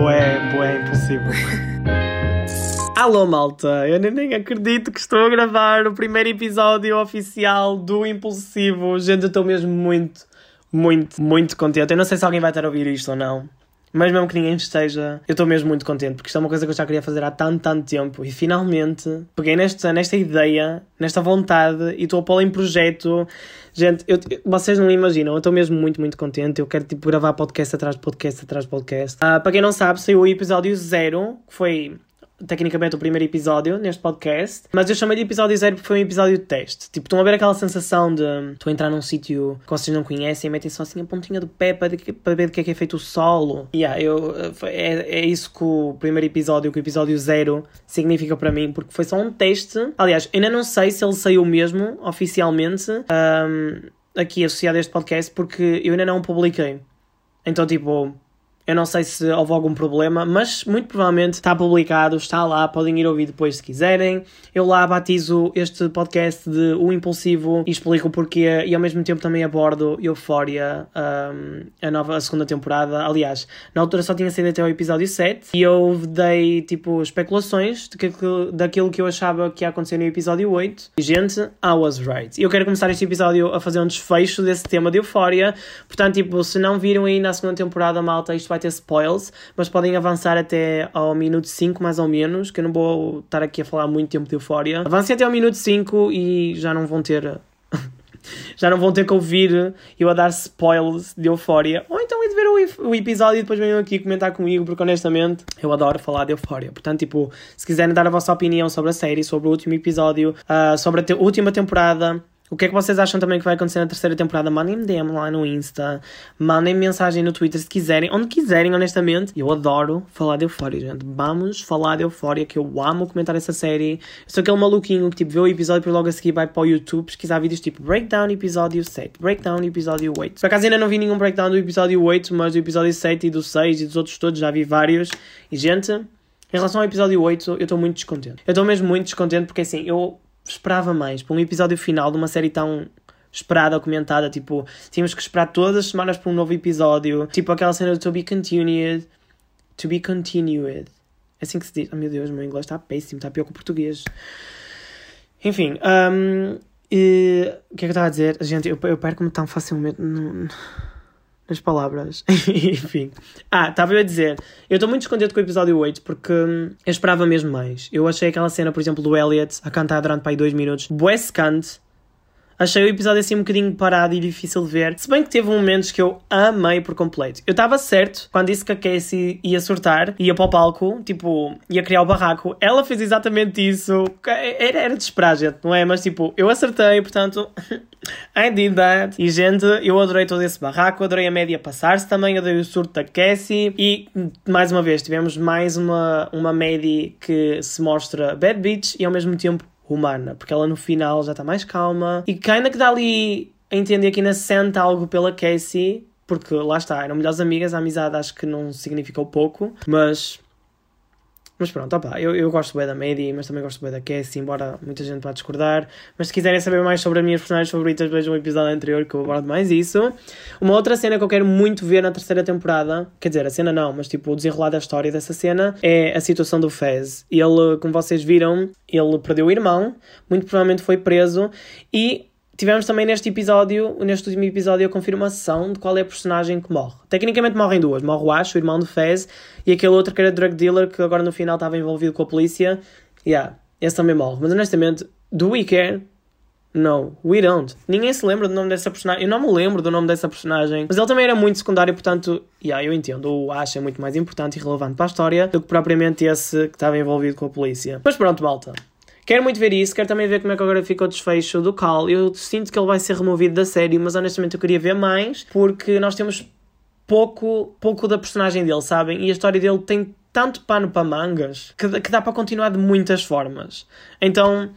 Boé, boé, impossível. Alô malta, eu nem acredito que estou a gravar o primeiro episódio oficial do Impulsivo. Gente, eu estou mesmo muito, muito, muito contente. Eu não sei se alguém vai estar a ouvir isto ou não. Mas mesmo que ninguém esteja, eu estou mesmo muito contente, porque isto é uma coisa que eu já queria fazer há tanto, tanto tempo. E finalmente peguei nesta, nesta ideia, nesta vontade e estou a pô-la em projeto. Gente, eu, vocês não imaginam, eu estou mesmo muito, muito contente. Eu quero tipo gravar podcast atrás de podcast atrás de podcast. Uh, para quem não sabe, saiu o episódio zero, que foi tecnicamente o primeiro episódio neste podcast, mas eu chamei de episódio zero porque foi um episódio de teste. Tipo, estão a ver aquela sensação de tu entrar num sítio que vocês não conhecem e metem só assim a pontinha do pé para, para ver de que é que é feito o solo. Yeah, eu, é, é isso que o primeiro episódio, que o episódio zero significa para mim, porque foi só um teste. Aliás, ainda não sei se ele saiu mesmo oficialmente um, aqui associado a este podcast, porque eu ainda não o publiquei. Então, tipo, eu não sei se houve algum problema, mas muito provavelmente está publicado, está lá, podem ir ouvir depois se quiserem. Eu lá batizo este podcast de O Impulsivo e explico o porquê e ao mesmo tempo também abordo Euphoria, um, a nova a segunda temporada. Aliás, na altura só tinha saído até o episódio 7 e eu dei tipo especulações de que, daquilo que eu achava que ia acontecer no episódio 8. E gente, I was right. Eu quero começar este episódio a fazer um desfecho desse tema de Euphoria. Portanto, tipo, se não viram aí na segunda temporada, malta, isto vai ter spoils, mas podem avançar até ao minuto 5 mais ou menos, que eu não vou estar aqui a falar muito tempo de euforia. Avancem até ao minuto 5 e já não vão ter já não vão ter que ouvir eu a dar spoilers de Eufória. Ou então é de ver o, o episódio e depois venham aqui comentar comigo, porque honestamente eu adoro falar de Eufória. Portanto, tipo, se quiserem dar a vossa opinião sobre a série, sobre o último episódio, uh, sobre a te última temporada, o que é que vocês acham também que vai acontecer na terceira temporada? Mandem-me DM lá no Insta, mandem mensagem no Twitter se quiserem, onde quiserem, honestamente. Eu adoro falar de Euphoria, gente. Vamos falar de Euphoria, que eu amo comentar essa série. Eu sou aquele maluquinho que tipo vê o episódio e logo a seguir vai para o YouTube pesquisar vídeos tipo Breakdown episódio 7, Breakdown episódio 8. Por acaso ainda não vi nenhum breakdown do episódio 8, mas do episódio 7 e do 6 e dos outros todos já vi vários. E gente, em relação ao episódio 8, eu estou muito descontente. Eu estou mesmo muito descontente porque assim, eu esperava mais. Para um episódio final de uma série tão esperada ou comentada, tipo, tínhamos que esperar todas as semanas para um novo episódio. Tipo aquela cena do To Be Continued. To Be Continued. É assim que se diz. Oh meu Deus, meu inglês está péssimo, está pior que o português. Enfim, um, e, o que é que eu estava a dizer? Gente, eu, eu perco-me tão facilmente. No, as palavras. Enfim. Ah, estava eu a dizer. Eu estou muito descontente com o episódio 8 porque hum, eu esperava mesmo mais. Eu achei aquela cena, por exemplo, do Elliot a cantar durante para aí dois minutos. Bué secante Achei o episódio assim um bocadinho parado e difícil de ver. Se bem que teve momentos que eu amei por completo. Eu estava certo quando disse que a Cassie ia surtar, ia para o palco, tipo, ia criar o barraco. Ela fez exatamente isso. Era, era de esperar, gente, não é? Mas tipo, eu acertei, portanto. I did that. E gente, eu adorei todo esse barraco, adorei a média passar-se também, adorei o surto da Cassie. E mais uma vez, tivemos mais uma, uma média que se mostra bad bitch e ao mesmo tempo humana, porque ela no final já está mais calma. E ainda que dá ali a entender que ainda sente algo pela Casey, porque lá está, eram melhores amigas, a amizade acho que não significou pouco, mas mas pronto, opa, eu, eu gosto bem da Maddie, mas também gosto bem da Cassie, embora muita gente vá discordar. Mas se quiserem saber mais sobre as minhas personagens favoritas, vejam o episódio anterior que eu abordo mais isso. Uma outra cena que eu quero muito ver na terceira temporada, quer dizer, a cena não, mas tipo o desenrolar da história dessa cena, é a situação do Fez. Ele, como vocês viram, ele perdeu o irmão, muito provavelmente foi preso e Tivemos também neste episódio, neste último episódio, a confirmação de qual é a personagem que morre. Tecnicamente morrem duas. Morre o Ash, o irmão de Fez, e aquele outro que era drug dealer que agora no final estava envolvido com a polícia. Yeah, esse também morre. Mas honestamente, do we care? No, we don't. Ninguém se lembra do nome dessa personagem. Eu não me lembro do nome dessa personagem. Mas ele também era muito secundário, portanto, yeah, eu entendo. O Ash é muito mais importante e relevante para a história do que propriamente esse que estava envolvido com a polícia. Mas pronto, malta. Quero muito ver isso, quero também ver como é que agora fica o desfecho do Cal. Eu sinto que ele vai ser removido da série, mas honestamente eu queria ver mais, porque nós temos pouco, pouco da personagem dele, sabem? E a história dele tem tanto pano para mangas que, que dá para continuar de muitas formas. Então,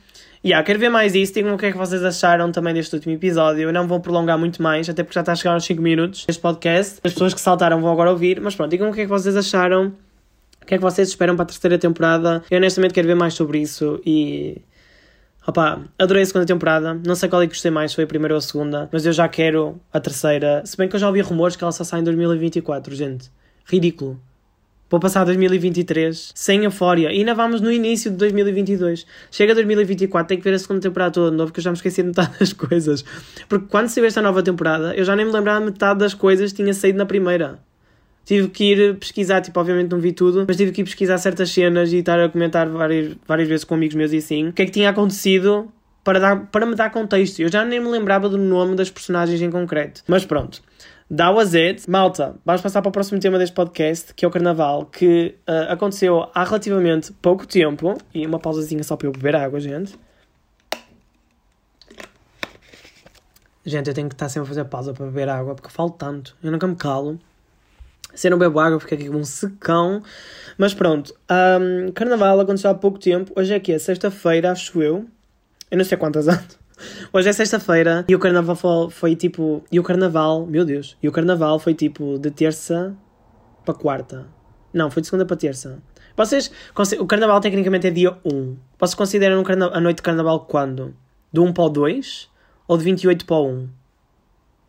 yeah, quero ver mais isso. Digam o que é que vocês acharam também deste último episódio. Eu não vou prolongar muito mais, até porque já está a chegar aos 5 minutos este podcast. As pessoas que saltaram vão agora ouvir, mas pronto, digam o que é que vocês acharam. O que é que vocês esperam para a terceira temporada? Eu honestamente quero ver mais sobre isso e. Opa, adorei a segunda temporada. Não sei qual é que gostei mais, foi a primeira ou a segunda, mas eu já quero a terceira. Se bem que eu já ouvi rumores que ela só sai em 2024, gente. Ridículo. Vou passar 2023 sem euforia. E ainda vamos no início de 2022. Chega 2024, tem que ver a segunda temporada toda de novo, que eu já me esqueci de metade das coisas. Porque quando saiu esta nova temporada, eu já nem me lembrava de metade das coisas que tinha saído na primeira. Tive que ir pesquisar, tipo, obviamente não vi tudo, mas tive que ir pesquisar certas cenas e estar a comentar várias, várias vezes com amigos meus e assim. O que é que tinha acontecido para, dar, para me dar contexto. Eu já nem me lembrava do nome das personagens em concreto. Mas pronto. That was it. Malta, vamos passar para o próximo tema deste podcast, que é o Carnaval, que uh, aconteceu há relativamente pouco tempo. E uma pausazinha só para eu beber água, gente. Gente, eu tenho que estar sempre a fazer pausa para beber água, porque falo tanto. Eu nunca me calo. Se eu não bebo água, fica aqui com um secão. Mas pronto, um, Carnaval aconteceu há pouco tempo. Hoje é que é sexta-feira, acho eu. Eu não sei quantas anos. Hoje é sexta-feira e o carnaval foi, tipo. E o carnaval, meu Deus, e o carnaval foi tipo de terça para quarta. Não, foi de segunda para terça. Vocês. O carnaval tecnicamente é dia 1. Vocês consideram a noite de carnaval quando? Do 1 para o 2 ou de 28 para o 1?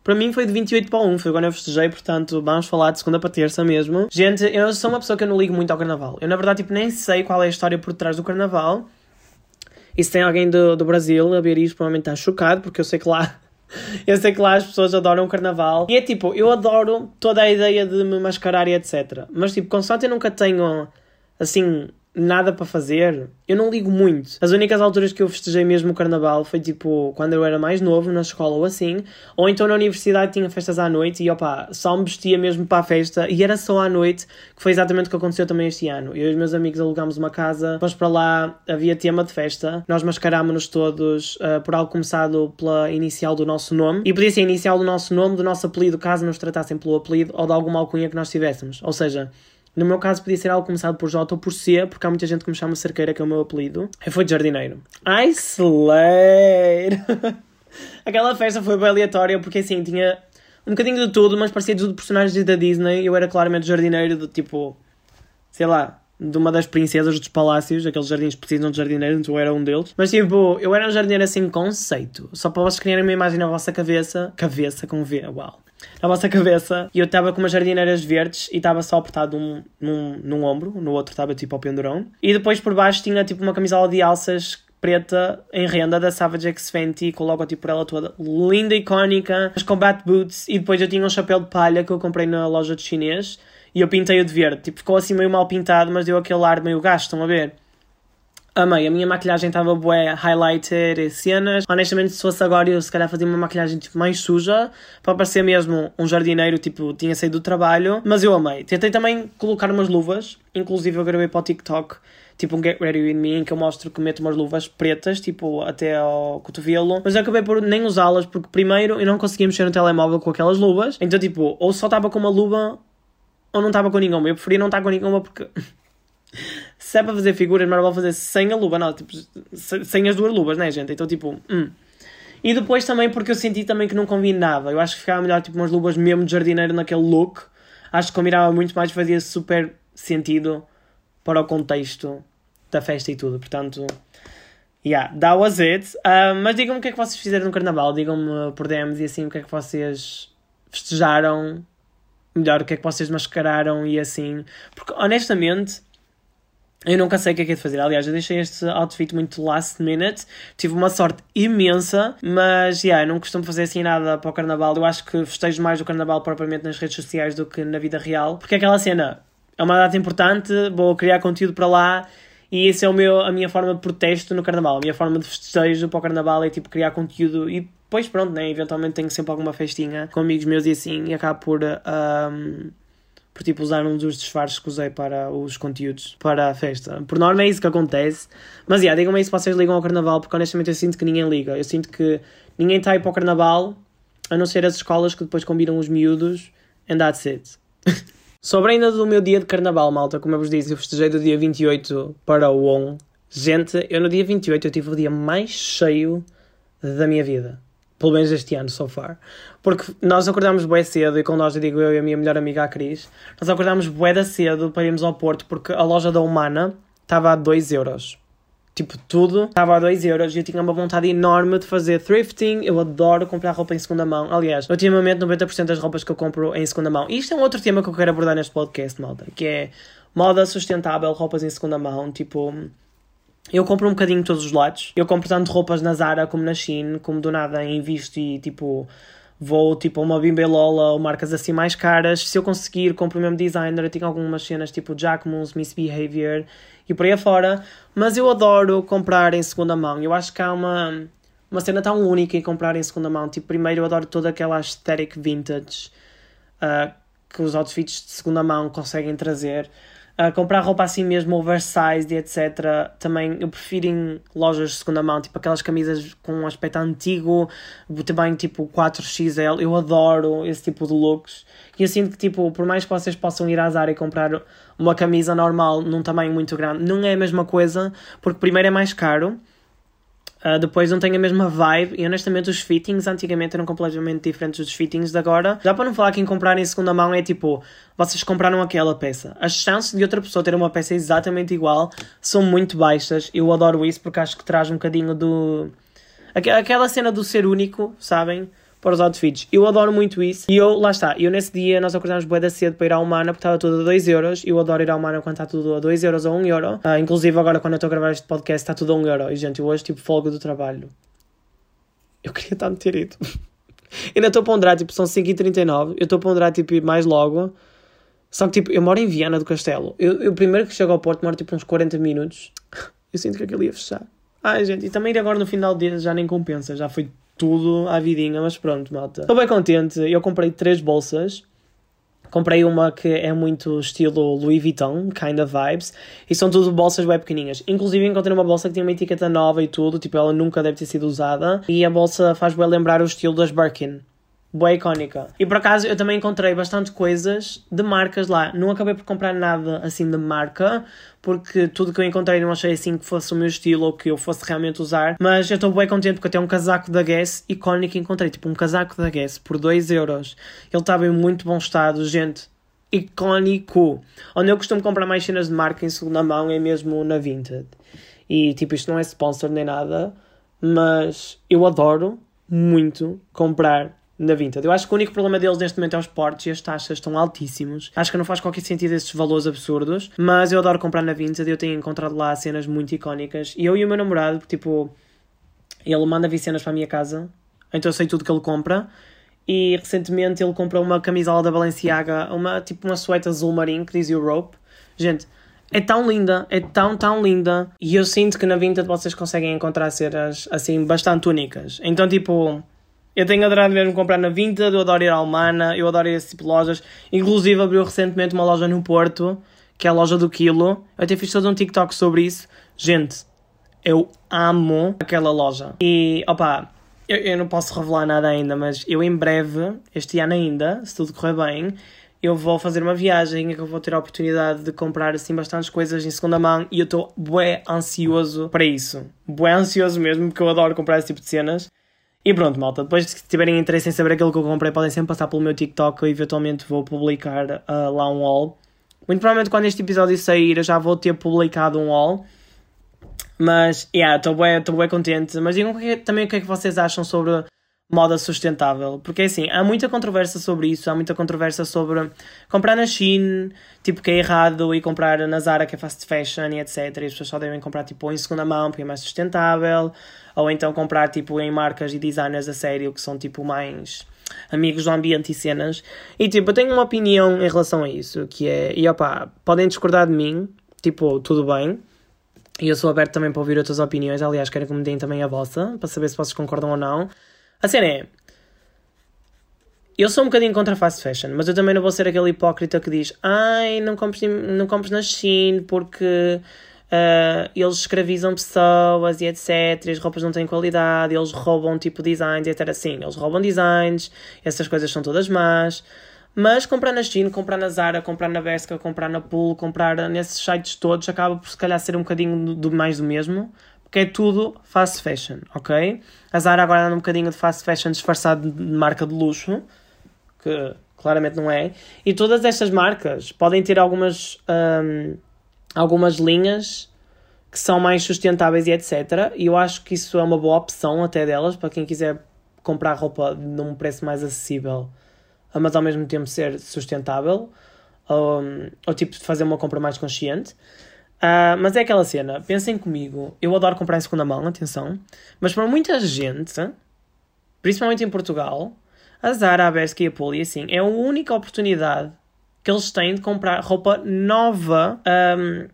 Para mim foi de 28 para o 1, foi quando eu festejei, portanto vamos falar de segunda para terça mesmo. Gente, eu sou uma pessoa que eu não ligo muito ao carnaval. Eu na verdade tipo, nem sei qual é a história por trás do carnaval. E se tem alguém do, do Brasil a ver isto, provavelmente está chocado, porque eu sei que lá. Eu sei que lá as pessoas adoram o carnaval. E é tipo, eu adoro toda a ideia de me mascarar e etc. Mas tipo, constante eu nunca tenho assim nada para fazer, eu não ligo muito. As únicas alturas que eu festejei mesmo o carnaval foi tipo quando eu era mais novo, na escola ou assim, ou então na universidade tinha festas à noite e opa, só me vestia mesmo para a festa e era só à noite, que foi exatamente o que aconteceu também este ano. Eu e os meus amigos alugámos uma casa, fomos para lá, havia tema de festa, nós mascarámos-nos todos uh, por algo começado pela inicial do nosso nome e podia ser inicial do nosso nome, do nosso apelido, caso nos tratassem pelo apelido ou de alguma alcunha que nós tivéssemos. Ou seja, no meu caso podia ser algo começado por J ou por C, porque há muita gente que me chama Cerqueira, que é o meu apelido. Eu fui de jardineiro. Ai, Slayer! Aquela festa foi bem aleatória, porque assim, tinha um bocadinho de tudo, mas parecia tudo personagens da Disney. Eu era claramente jardineiro do tipo, sei lá, de uma das princesas dos palácios, aqueles jardins precisam de jardineiro, então eu era um deles. Mas tipo, eu era um jardineiro assim, conceito. Só para vocês criarem uma imagem na vossa cabeça. Cabeça com V, uau na vossa cabeça. E eu estava com umas jardineiras verdes e estava só apertado num, num, num ombro, no outro estava tipo ao pendurão. E depois por baixo tinha tipo uma camisola de alças preta em renda da Savage X Fenty com o logotipo por ela toda linda, icónica, as combat boots e depois eu tinha um chapéu de palha que eu comprei na loja de chinês e eu pintei-o de verde, tipo ficou assim meio mal pintado mas deu aquele ar meio gasto, estão a ver? Amei, a minha maquilhagem estava bué highlighter e cenas. Honestamente, se fosse agora, eu se calhar fazia uma maquilhagem tipo mais suja para parecer mesmo um jardineiro, tipo, tinha saído do trabalho. Mas eu amei. Tentei também colocar umas luvas, inclusive eu gravei para o TikTok tipo um Get Ready With Me, em que eu mostro que meto umas luvas pretas, tipo até ao cotovelo, mas eu acabei por nem usá-las porque primeiro eu não conseguia mexer no telemóvel com aquelas luvas, então tipo, ou só estava com uma luva ou não estava com nenhuma. Eu preferia não estar com nenhuma porque se é para fazer figuras, mas vou fazer sem a luva, não, tipo, sem as duas luvas, né, gente? Então, tipo, hum. E depois também porque eu senti também que não combinava. Eu acho que ficava melhor, tipo, umas luvas mesmo de jardineiro naquele look. Acho que combinava muito mais, fazia super sentido para o contexto da festa e tudo. Portanto, yeah, that was it. Uh, mas digam-me o que é que vocês fizeram no carnaval. Digam-me por DMs e assim o que é que vocês festejaram. Melhor, o que é que vocês mascararam e assim. Porque honestamente eu nunca sei o que é que é de fazer. Aliás, eu deixei este outfit muito last minute. Tive uma sorte imensa, mas yeah, eu não costumo fazer assim nada para o carnaval. Eu acho que festejo mais o carnaval propriamente nas redes sociais do que na vida real. Porque aquela cena é uma data importante, vou criar conteúdo para lá e essa é o meu, a minha forma de protesto no carnaval. A minha forma de festejo para o carnaval é tipo criar conteúdo e depois pronto, né? Eventualmente tenho sempre alguma festinha com amigos meus e assim e acabo por. Um, por tipo usar um dos disfarces que usei para os conteúdos para a festa. Por norma é isso que acontece. Mas yeah, digam-me aí se vocês ligam ao carnaval, porque honestamente eu sinto que ninguém liga. Eu sinto que ninguém está aí para o carnaval, a não ser as escolas que depois combinam os miúdos, and that's it. Sobre ainda do meu dia de carnaval, malta, como eu vos disse, eu festejei do dia 28 para o 1. Gente, eu no dia 28 eu tive o dia mais cheio da minha vida. Pelo menos este ano, so far. Porque nós acordámos bué cedo, e com nós eu digo eu e a minha melhor amiga a Cris, nós acordámos bué da cedo para irmos ao Porto, porque a loja da Humana estava a 2 euros. Tipo, tudo estava a 2 euros e eu tinha uma vontade enorme de fazer thrifting. Eu adoro comprar roupa em segunda mão. Aliás, ultimamente 90% das roupas que eu compro em segunda mão. E isto é um outro tema que eu quero abordar neste podcast, malta, que é moda sustentável, roupas em segunda mão, tipo. Eu compro um bocadinho de todos os lados. Eu compro tanto roupas na Zara como na Shein, como do nada invisto e tipo vou tipo a uma Bimbelola ou marcas assim mais caras. Se eu conseguir, compro o mesmo designer. Eu tenho algumas cenas tipo Jacquemus, Misbehavior e por aí afora. Mas eu adoro comprar em segunda mão. Eu acho que há uma, uma cena tão única em comprar em segunda mão. Tipo, primeiro eu adoro toda aquela aesthetic vintage uh, que os outfits de segunda mão conseguem trazer. Uh, comprar roupa assim mesmo oversized e etc. Também eu prefiro em lojas de segunda mão, tipo aquelas camisas com um aspecto antigo, também tipo 4XL. Eu adoro esse tipo de looks. E eu sinto que, tipo, por mais que vocês possam ir à Zara e comprar uma camisa normal num tamanho muito grande, não é a mesma coisa, porque primeiro é mais caro Uh, depois não tem a mesma vibe e honestamente os fittings antigamente eram completamente diferentes dos fittings de agora. Já para não falar que em comprar em segunda mão é tipo, vocês compraram aquela peça. As chances de outra pessoa ter uma peça exatamente igual são muito baixas. Eu adoro isso porque acho que traz um bocadinho do. Aquela cena do ser único, sabem? Para os outfits. Eu adoro muito isso. E eu, lá está, eu nesse dia nós acordámos bué da cedo para ir à Humana porque estava tudo a 2 euros. Eu adoro ir à Humana quando está tudo a 2 euros ou 1 um euro. Uh, inclusive agora quando eu estou a gravar este podcast está tudo a 1 um euro. E gente, eu hoje tipo folga do trabalho. Eu queria tanto ter ido. Ainda estou a ponderar, tipo, são 5h39. Eu estou a ponderar, tipo, ir mais logo. Só que, tipo, eu moro em Viana do Castelo. Eu, eu primeiro que chego ao Porto demoro, tipo, uns 40 minutos. Eu sinto que aquilo ia fechar. Ai, gente, e também ir agora no final do dia já nem compensa. Já foi tudo à vidinha, mas pronto, malta. Estou bem contente. Eu comprei três bolsas. Comprei uma que é muito estilo Louis Vuitton, kind of vibes, e são tudo bolsas bem pequenininhas. Inclusive encontrei uma bolsa que tinha uma etiqueta nova e tudo, tipo, ela nunca deve ter sido usada, e a bolsa faz bem lembrar o estilo das Birkin boa icónica. E por acaso eu também encontrei bastante coisas de marcas lá. Não acabei por comprar nada assim de marca, porque tudo que eu encontrei não achei assim que fosse o meu estilo ou que eu fosse realmente usar. Mas eu estou bem contente porque até um casaco da Guess icónico encontrei. Tipo um casaco da Guess por 2 euros. Ele estava em muito bom estado, gente. Icónico. Onde eu costumo comprar mais cenas de marca em segunda mão é mesmo na Vinted. E tipo, isto não é sponsor nem nada, mas eu adoro muito comprar na Vinted. Eu acho que o único problema deles neste momento é os portos e as taxas estão altíssimos. Acho que não faz qualquer sentido esses valores absurdos, mas eu adoro comprar na Vinted. Eu tenho encontrado lá cenas muito icónicas. E eu e o meu namorado, tipo, ele manda vir cenas para a minha casa, então eu sei tudo que ele compra. E recentemente ele comprou uma camisola da Balenciaga, uma tipo uma suéte azul marinho que diz Europe. Gente, é tão linda, é tão, tão linda. E eu sinto que na Vinted vocês conseguem encontrar cenas assim bastante únicas. Então, tipo, eu tenho adorado mesmo comprar na Vinted, eu adoro ir à Almana, eu adoro esse tipo de lojas. Inclusive abriu recentemente uma loja no Porto, que é a loja do Quilo. Eu até fiz todo um TikTok sobre isso. Gente, eu amo aquela loja. E, opa, eu, eu não posso revelar nada ainda, mas eu em breve, este ano ainda, se tudo correr bem, eu vou fazer uma viagem em que eu vou ter a oportunidade de comprar assim bastantes coisas em segunda mão e eu estou bué ansioso para isso. Bué ansioso mesmo, porque eu adoro comprar esse tipo de cenas. E pronto, malta. Depois, se tiverem interesse em saber aquilo que eu comprei, podem sempre passar pelo meu TikTok. Eu eventualmente vou publicar uh, lá um haul. Muito provavelmente, quando este episódio sair, eu já vou ter publicado um haul. Mas, yeah, estou bem, bem contente. Mas digam também o que é que vocês acham sobre moda sustentável. Porque assim, há muita controvérsia sobre isso, há muita controvérsia sobre comprar na China, tipo que é errado, e comprar na Zara que é fast fashion e etc. E as pessoas só devem comprar tipo em segunda mão porque é mais sustentável, ou então comprar tipo em marcas e designers a sério que são tipo mais amigos do ambiente e cenas. E tipo, eu tenho uma opinião em relação a isso, que é, e opá, podem discordar de mim, tipo, tudo bem. E eu sou aberto também para ouvir outras opiniões, aliás, quero que me deem também a vossa, para saber se vocês concordam ou não. A cena é. Eu sou um bocadinho contra fast fashion, mas eu também não vou ser aquele hipócrita que diz ai, não compres, não compres na Shein porque uh, eles escravizam pessoas e etc. E as roupas não têm qualidade, eles roubam tipo designs e etc. Sim, eles roubam designs, essas coisas são todas más. Mas comprar na Shein, comprar na Zara, comprar na Bershka, comprar na Pool, comprar nesses sites todos acaba por se calhar ser um bocadinho do mais do mesmo porque é tudo fast fashion, ok? A Zara agora anda um bocadinho de fast fashion disfarçado de marca de luxo, que claramente não é, e todas estas marcas podem ter algumas, um, algumas linhas que são mais sustentáveis e etc. E eu acho que isso é uma boa opção até delas para quem quiser comprar roupa num preço mais acessível, mas ao mesmo tempo ser sustentável. ou, ou tipo fazer uma compra mais consciente. Uh, mas é aquela cena, pensem comigo, eu adoro comprar em segunda mão, atenção, mas para muita gente, principalmente em Portugal, a Zara, a Bershka e a Poli, assim, é a única oportunidade que eles têm de comprar roupa nova um,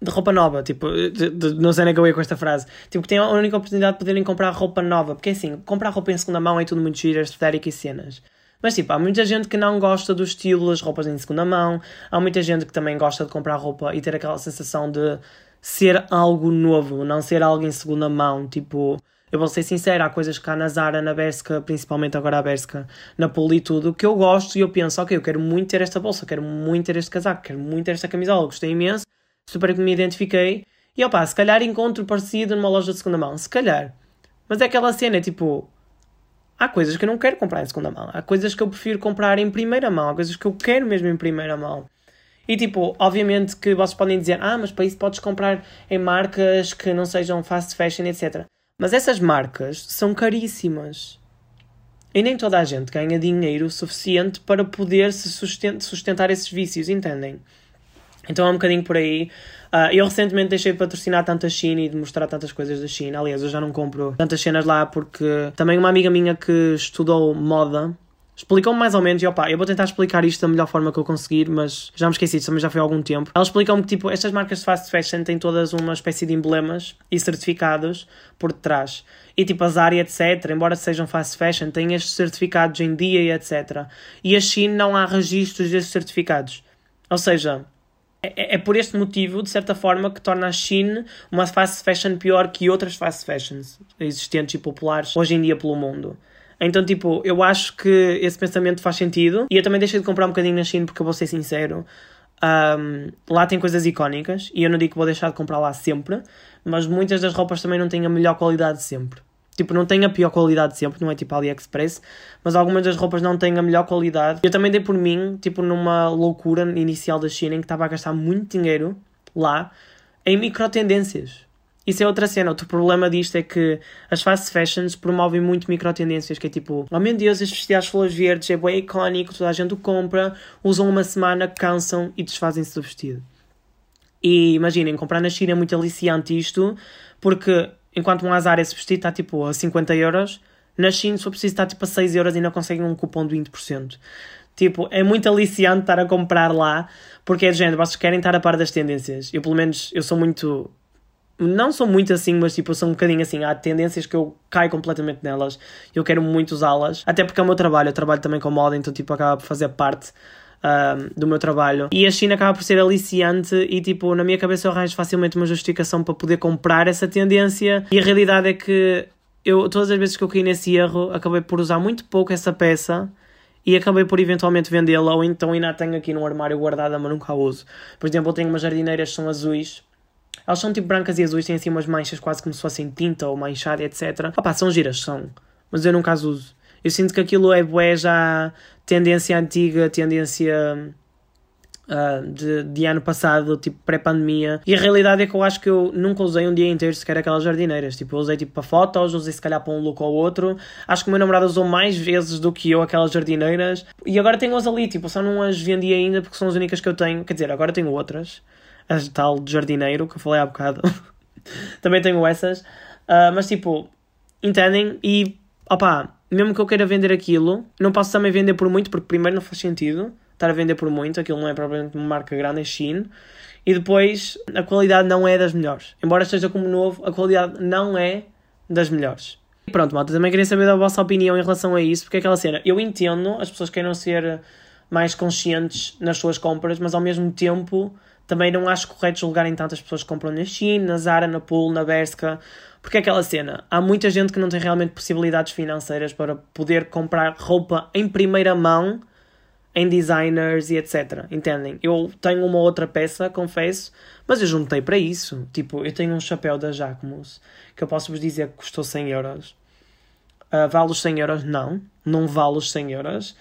de roupa nova, tipo, de, de, não sei nem que eu ia com esta frase, tipo, que têm a única oportunidade de poderem comprar roupa nova, porque assim, comprar roupa em segunda mão é tudo muito giro, estética e cenas. Mas tipo, há muita gente que não gosta do estilo das roupas em segunda mão, há muita gente que também gosta de comprar roupa e ter aquela sensação de ser algo novo, não ser algo em segunda mão, tipo, eu vou ser sincero, há coisas cá na Zara, na Berska, principalmente agora a Berska, na Poli tudo, que eu gosto e eu penso, ok, eu quero muito ter esta bolsa, quero muito ter este casaco, quero muito ter esta camisola, gostei imenso, super que me identifiquei. E opá, se calhar encontro parecido numa loja de segunda mão, se calhar. Mas é aquela cena, tipo, há coisas que eu não quero comprar em segunda mão, há coisas que eu prefiro comprar em primeira mão, há coisas que eu quero mesmo em primeira mão. E tipo, obviamente que vocês podem dizer, ah, mas para isso podes comprar em marcas que não sejam fast fashion, etc. Mas essas marcas são caríssimas. E nem toda a gente ganha dinheiro suficiente para poder se sustentar esses vícios, entendem? Então é um bocadinho por aí. Uh, eu recentemente deixei de patrocinar tanto a China e de mostrar tantas coisas da China. Aliás, eu já não compro tantas cenas lá porque também uma amiga minha que estudou moda explicou-me mais ou menos, e opa, eu vou tentar explicar isto da melhor forma que eu conseguir, mas já me esqueci, também já foi há algum tempo. Ela explicou-me que, tipo, estas marcas de fast fashion têm todas uma espécie de emblemas e certificados por detrás. E, tipo, as Zara, etc., embora sejam fast fashion, têm estes certificados em dia e etc. E a China não há registros destes certificados. Ou seja, é, é, por este motivo, de certa forma, que torna a Shein uma fast fashion pior que outras fast fashions existentes e populares hoje em dia pelo mundo. Então, tipo, eu acho que esse pensamento faz sentido. E eu também deixei de comprar um bocadinho na Shein porque eu vou ser sincero. Um, lá tem coisas icónicas e eu não digo que vou deixar de comprar lá sempre, mas muitas das roupas também não têm a melhor qualidade sempre. Tipo, não tem a pior qualidade sempre, não é tipo AliExpress, mas algumas das roupas não têm a melhor qualidade. Eu também dei por mim, tipo, numa loucura inicial da China em que estava a gastar muito dinheiro lá em micro tendências. Isso é outra cena. Outro problema disto é que as fast fashions promovem muito micro tendências, que é tipo, oh meu Deus, este vestido às flores verdes é bem icónico, toda a gente o compra, usam uma semana, cansam e desfazem-se do vestido. E imaginem, comprar na China é muito aliciante isto, porque enquanto um azar esse vestido está tipo a 50 euros, na China, se for preciso, está tipo a 6 euros e ainda conseguem um cupom de 20%. Tipo, é muito aliciante estar a comprar lá, porque é de género, vocês querem estar a par das tendências. Eu, pelo menos, eu sou muito. Não sou muito assim, mas tipo, eu sou um bocadinho assim. Há tendências que eu caio completamente nelas. Eu quero muito usá-las. Até porque é o meu trabalho. Eu trabalho também com moda, então tipo, acaba por fazer parte do meu trabalho. E a China acaba por ser aliciante e, tipo, na minha cabeça eu arranjo facilmente uma justificação para poder comprar essa tendência. E a realidade é que eu, todas as vezes que eu caí nesse erro, acabei por usar muito pouco essa peça e acabei por eventualmente vendê-la ou então ainda a tenho aqui num armário guardada, mas nunca a uso. Por exemplo, eu tenho umas jardineiras que são azuis. Elas são tipo brancas e azuis, têm assim umas manchas quase como se fossem tinta ou manchada, etc. Opá, são giras, são. Mas eu nunca as uso. Eu sinto que aquilo é bué já tendência antiga, tendência uh, de, de, ano passado, tipo pré-pandemia. E a realidade é que eu acho que eu nunca usei um dia inteiro sequer aquelas jardineiras. Tipo, eu usei tipo para fotos, usei se calhar para um look ou outro. Acho que o meu namorado usou mais vezes do que eu aquelas jardineiras. E agora tenho-as ali, tipo, só não as vendi ainda porque são as únicas que eu tenho. Quer dizer, agora tenho outras. As tal de jardineiro que eu falei há bocado. Também tenho essas. Uh, mas tipo, entendem? E opá mesmo que eu queira vender aquilo, não posso também vender por muito, porque primeiro não faz sentido estar a vender por muito, aquilo não é propriamente uma marca grande, é Shein. E depois, a qualidade não é das melhores. Embora esteja como novo, a qualidade não é das melhores. E pronto, malta, também queria saber da vossa opinião em relação a isso, porque é aquela cena, eu entendo as pessoas queiram ser mais conscientes nas suas compras, mas ao mesmo tempo também não acho correto julgarem tantas pessoas que compram na China, na Zara, na Pool, na Berska, porque é aquela cena, há muita gente que não tem realmente possibilidades financeiras para poder comprar roupa em primeira mão em designers e etc. Entendem? Eu tenho uma outra peça, confesso, mas eu juntei para isso. Tipo, eu tenho um chapéu da Jacquemus que eu posso vos dizer que custou 100 euros. Uh, vale os 100 euros? Não, não vale os 100 euros.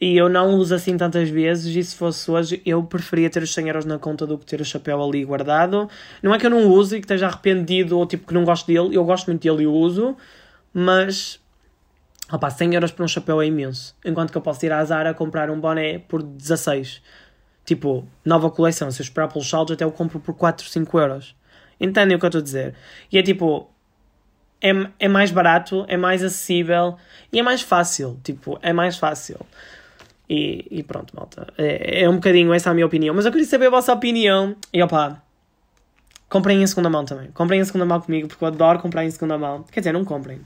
E eu não uso assim tantas vezes, e se fosse hoje, eu preferia ter os 100 euros na conta do que ter o chapéu ali guardado. Não é que eu não use e que esteja arrependido ou tipo que não gosto dele, eu gosto muito dele e uso, mas Opa, 100 euros por um chapéu é imenso. Enquanto que eu posso ir à Zara comprar um boné por 16. Tipo, nova coleção. Se eu esperar pelos saldos, até eu compro por 4, 5 euros. Entendem o que eu estou a dizer? E é tipo, é, é mais barato, é mais acessível e é mais fácil. Tipo, é mais fácil. E, e pronto, malta. É, é um bocadinho essa a minha opinião. Mas eu queria saber a vossa opinião. E opá, comprem em segunda mão também. Comprem em segunda mão comigo, porque eu adoro comprar em segunda mão. Quer dizer, não comprem.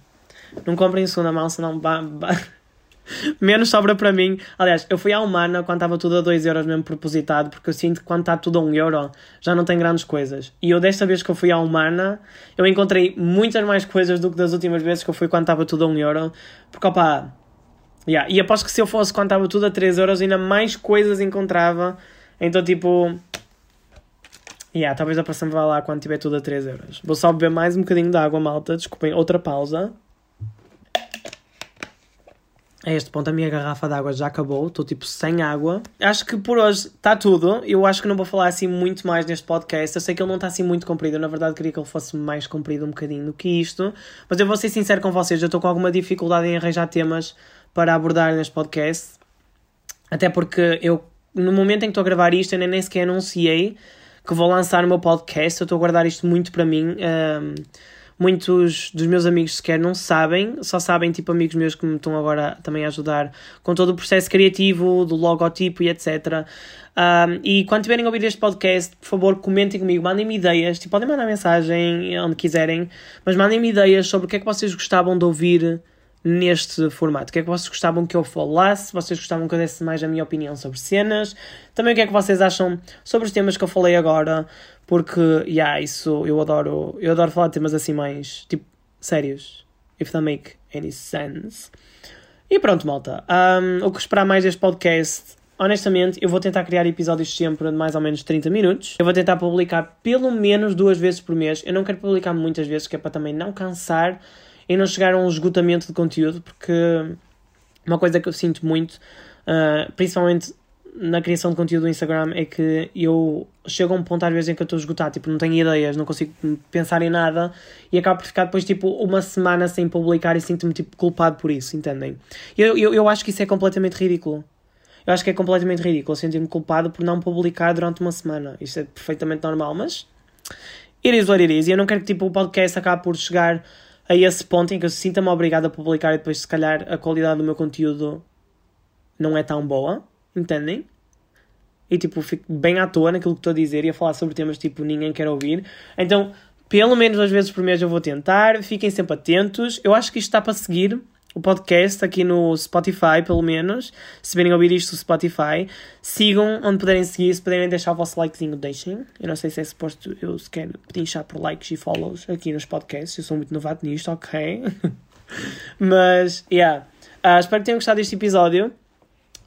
Não comprem em segunda mão, senão. Menos sobra para mim. Aliás, eu fui à Humana quando estava tudo a 2 euros mesmo propositado, porque eu sinto que quando está tudo a 1 um euro já não tem grandes coisas. E eu desta vez que eu fui à Humana, eu encontrei muitas mais coisas do que das últimas vezes que eu fui quando estava tudo a 1 um euro. Porque opá. Yeah. E aposto que se eu fosse quando estava tudo a 3 euros, ainda mais coisas encontrava. Então, tipo. Yeah, talvez a próxima vá lá quando tiver tudo a 3 euros. Vou só beber mais um bocadinho de água, malta. Desculpem, outra pausa. A este ponto a minha garrafa de água já acabou, estou tipo sem água. Acho que por hoje está tudo. Eu acho que não vou falar assim muito mais neste podcast. Eu sei que ele não está assim muito comprido. Eu, na verdade, queria que ele fosse mais comprido um bocadinho do que isto. Mas eu vou ser sincero com vocês, eu estou com alguma dificuldade em arranjar temas para abordar neste podcast. Até porque eu, no momento em que estou a gravar isto, eu nem sequer anunciei que vou lançar o meu podcast. Eu estou a guardar isto muito para mim. Um, muitos dos meus amigos sequer não sabem, só sabem, tipo, amigos meus que me estão agora também a ajudar com todo o processo criativo, do logotipo e etc. Um, e quando tiverem a ouvir este podcast, por favor, comentem comigo, mandem-me ideias, tipo, podem mandar mensagem onde quiserem, mas mandem-me ideias sobre o que é que vocês gostavam de ouvir neste formato. O que é que vocês gostavam que eu falasse? Vocês gostavam que eu desse mais a minha opinião sobre cenas? Também o que é que vocês acham sobre os temas que eu falei agora? Porque, yeah, isso eu adoro. Eu adoro falar de temas assim mais tipo sérios. If that make any sense. E pronto, malta. Um, o que esperar mais deste podcast? Honestamente, eu vou tentar criar episódios sempre de mais ou menos 30 minutos. Eu vou tentar publicar pelo menos duas vezes por mês. Eu não quero publicar muitas vezes, que é para também não cansar e não chegar a um esgotamento de conteúdo, porque uma coisa que eu sinto muito, uh, principalmente na criação de conteúdo do Instagram, é que eu chego a um ponto às vezes em que eu estou esgotado, tipo, não tenho ideias, não consigo pensar em nada e acabo por ficar depois tipo uma semana sem publicar e sinto-me tipo culpado por isso, entendem? Eu, eu, eu acho que isso é completamente ridículo. Eu acho que é completamente ridículo sentir-me culpado por não publicar durante uma semana. Isto é perfeitamente normal, mas it is what it is. E eu não quero que tipo, o podcast acabe por chegar a esse ponto em que eu sinta-me obrigado a publicar e depois, se calhar, a qualidade do meu conteúdo não é tão boa, entendem? E tipo, fico bem à toa naquilo que estou a dizer e a falar sobre temas tipo ninguém quer ouvir. Então, pelo menos duas vezes por mês eu vou tentar, fiquem sempre atentos. Eu acho que isto está para seguir o podcast aqui no Spotify, pelo menos. Se virem ouvir isto no Spotify, sigam onde puderem seguir. Se puderem deixar o vosso likezinho, deixem. Eu não sei se é suposto eu sequer pedinchar por likes e follows aqui nos podcasts. Eu sou muito novato nisto, ok? Mas, yeah. Uh, espero que tenham gostado deste episódio.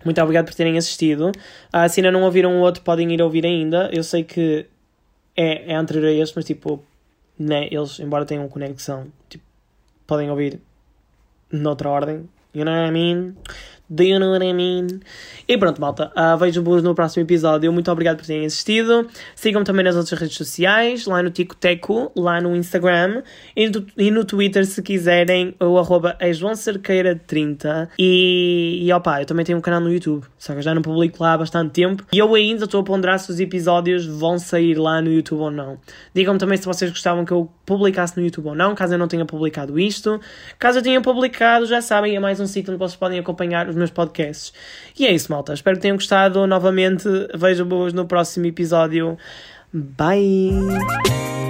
Muito obrigado por terem assistido. Uh, se ainda não ouviram o outro, podem ir ouvir ainda. Eu sei que é, é anterior a este, mas tipo, né, eles, embora tenham conexão, tipo, podem ouvir noutra ordem. You know what I mean? Do you know what I mean? E pronto, malta. Uh, Vejo-vos no próximo episódio. Muito obrigado por terem assistido. Sigam-me também nas outras redes sociais, lá no Ticoteco, lá no Instagram e no, e no Twitter, se quiserem, o arroba é João Cerqueira 30. E, e opa, eu também tenho um canal no YouTube, só que eu já não publico lá há bastante tempo. E eu ainda estou a ponderar se os episódios vão sair lá no YouTube ou não. Digam-me também se vocês gostavam que eu publicasse no YouTube ou não, caso eu não tenha publicado isto. Caso eu tenha publicado, já sabem, é mais um sítio onde vocês podem acompanhar os meus podcasts. E é isso, malta. Espero que tenham gostado. Novamente, vejo-vos no próximo episódio. Bye!